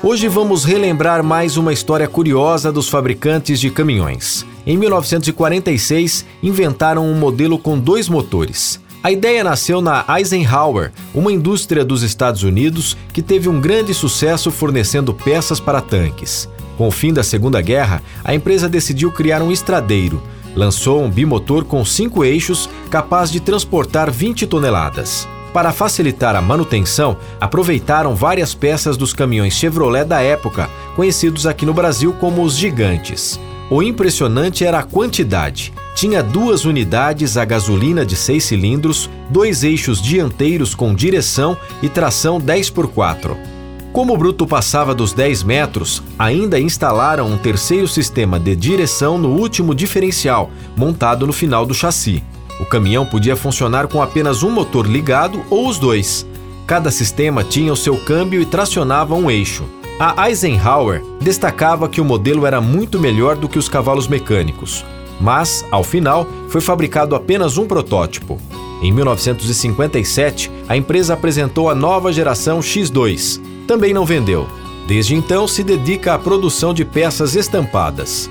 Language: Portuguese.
Hoje vamos relembrar mais uma história curiosa dos fabricantes de caminhões. Em 1946, inventaram um modelo com dois motores. A ideia nasceu na Eisenhower, uma indústria dos Estados Unidos que teve um grande sucesso fornecendo peças para tanques. Com o fim da Segunda Guerra, a empresa decidiu criar um estradeiro. Lançou um bimotor com cinco eixos capaz de transportar 20 toneladas. Para facilitar a manutenção, aproveitaram várias peças dos caminhões Chevrolet da época, conhecidos aqui no Brasil como os gigantes. O impressionante era a quantidade. Tinha duas unidades a gasolina de seis cilindros, dois eixos dianteiros com direção e tração 10x4. Como o bruto passava dos 10 metros, ainda instalaram um terceiro sistema de direção no último diferencial, montado no final do chassi. O caminhão podia funcionar com apenas um motor ligado ou os dois. Cada sistema tinha o seu câmbio e tracionava um eixo. A Eisenhower destacava que o modelo era muito melhor do que os cavalos mecânicos, mas, ao final, foi fabricado apenas um protótipo. Em 1957, a empresa apresentou a nova geração X2. Também não vendeu. Desde então, se dedica à produção de peças estampadas.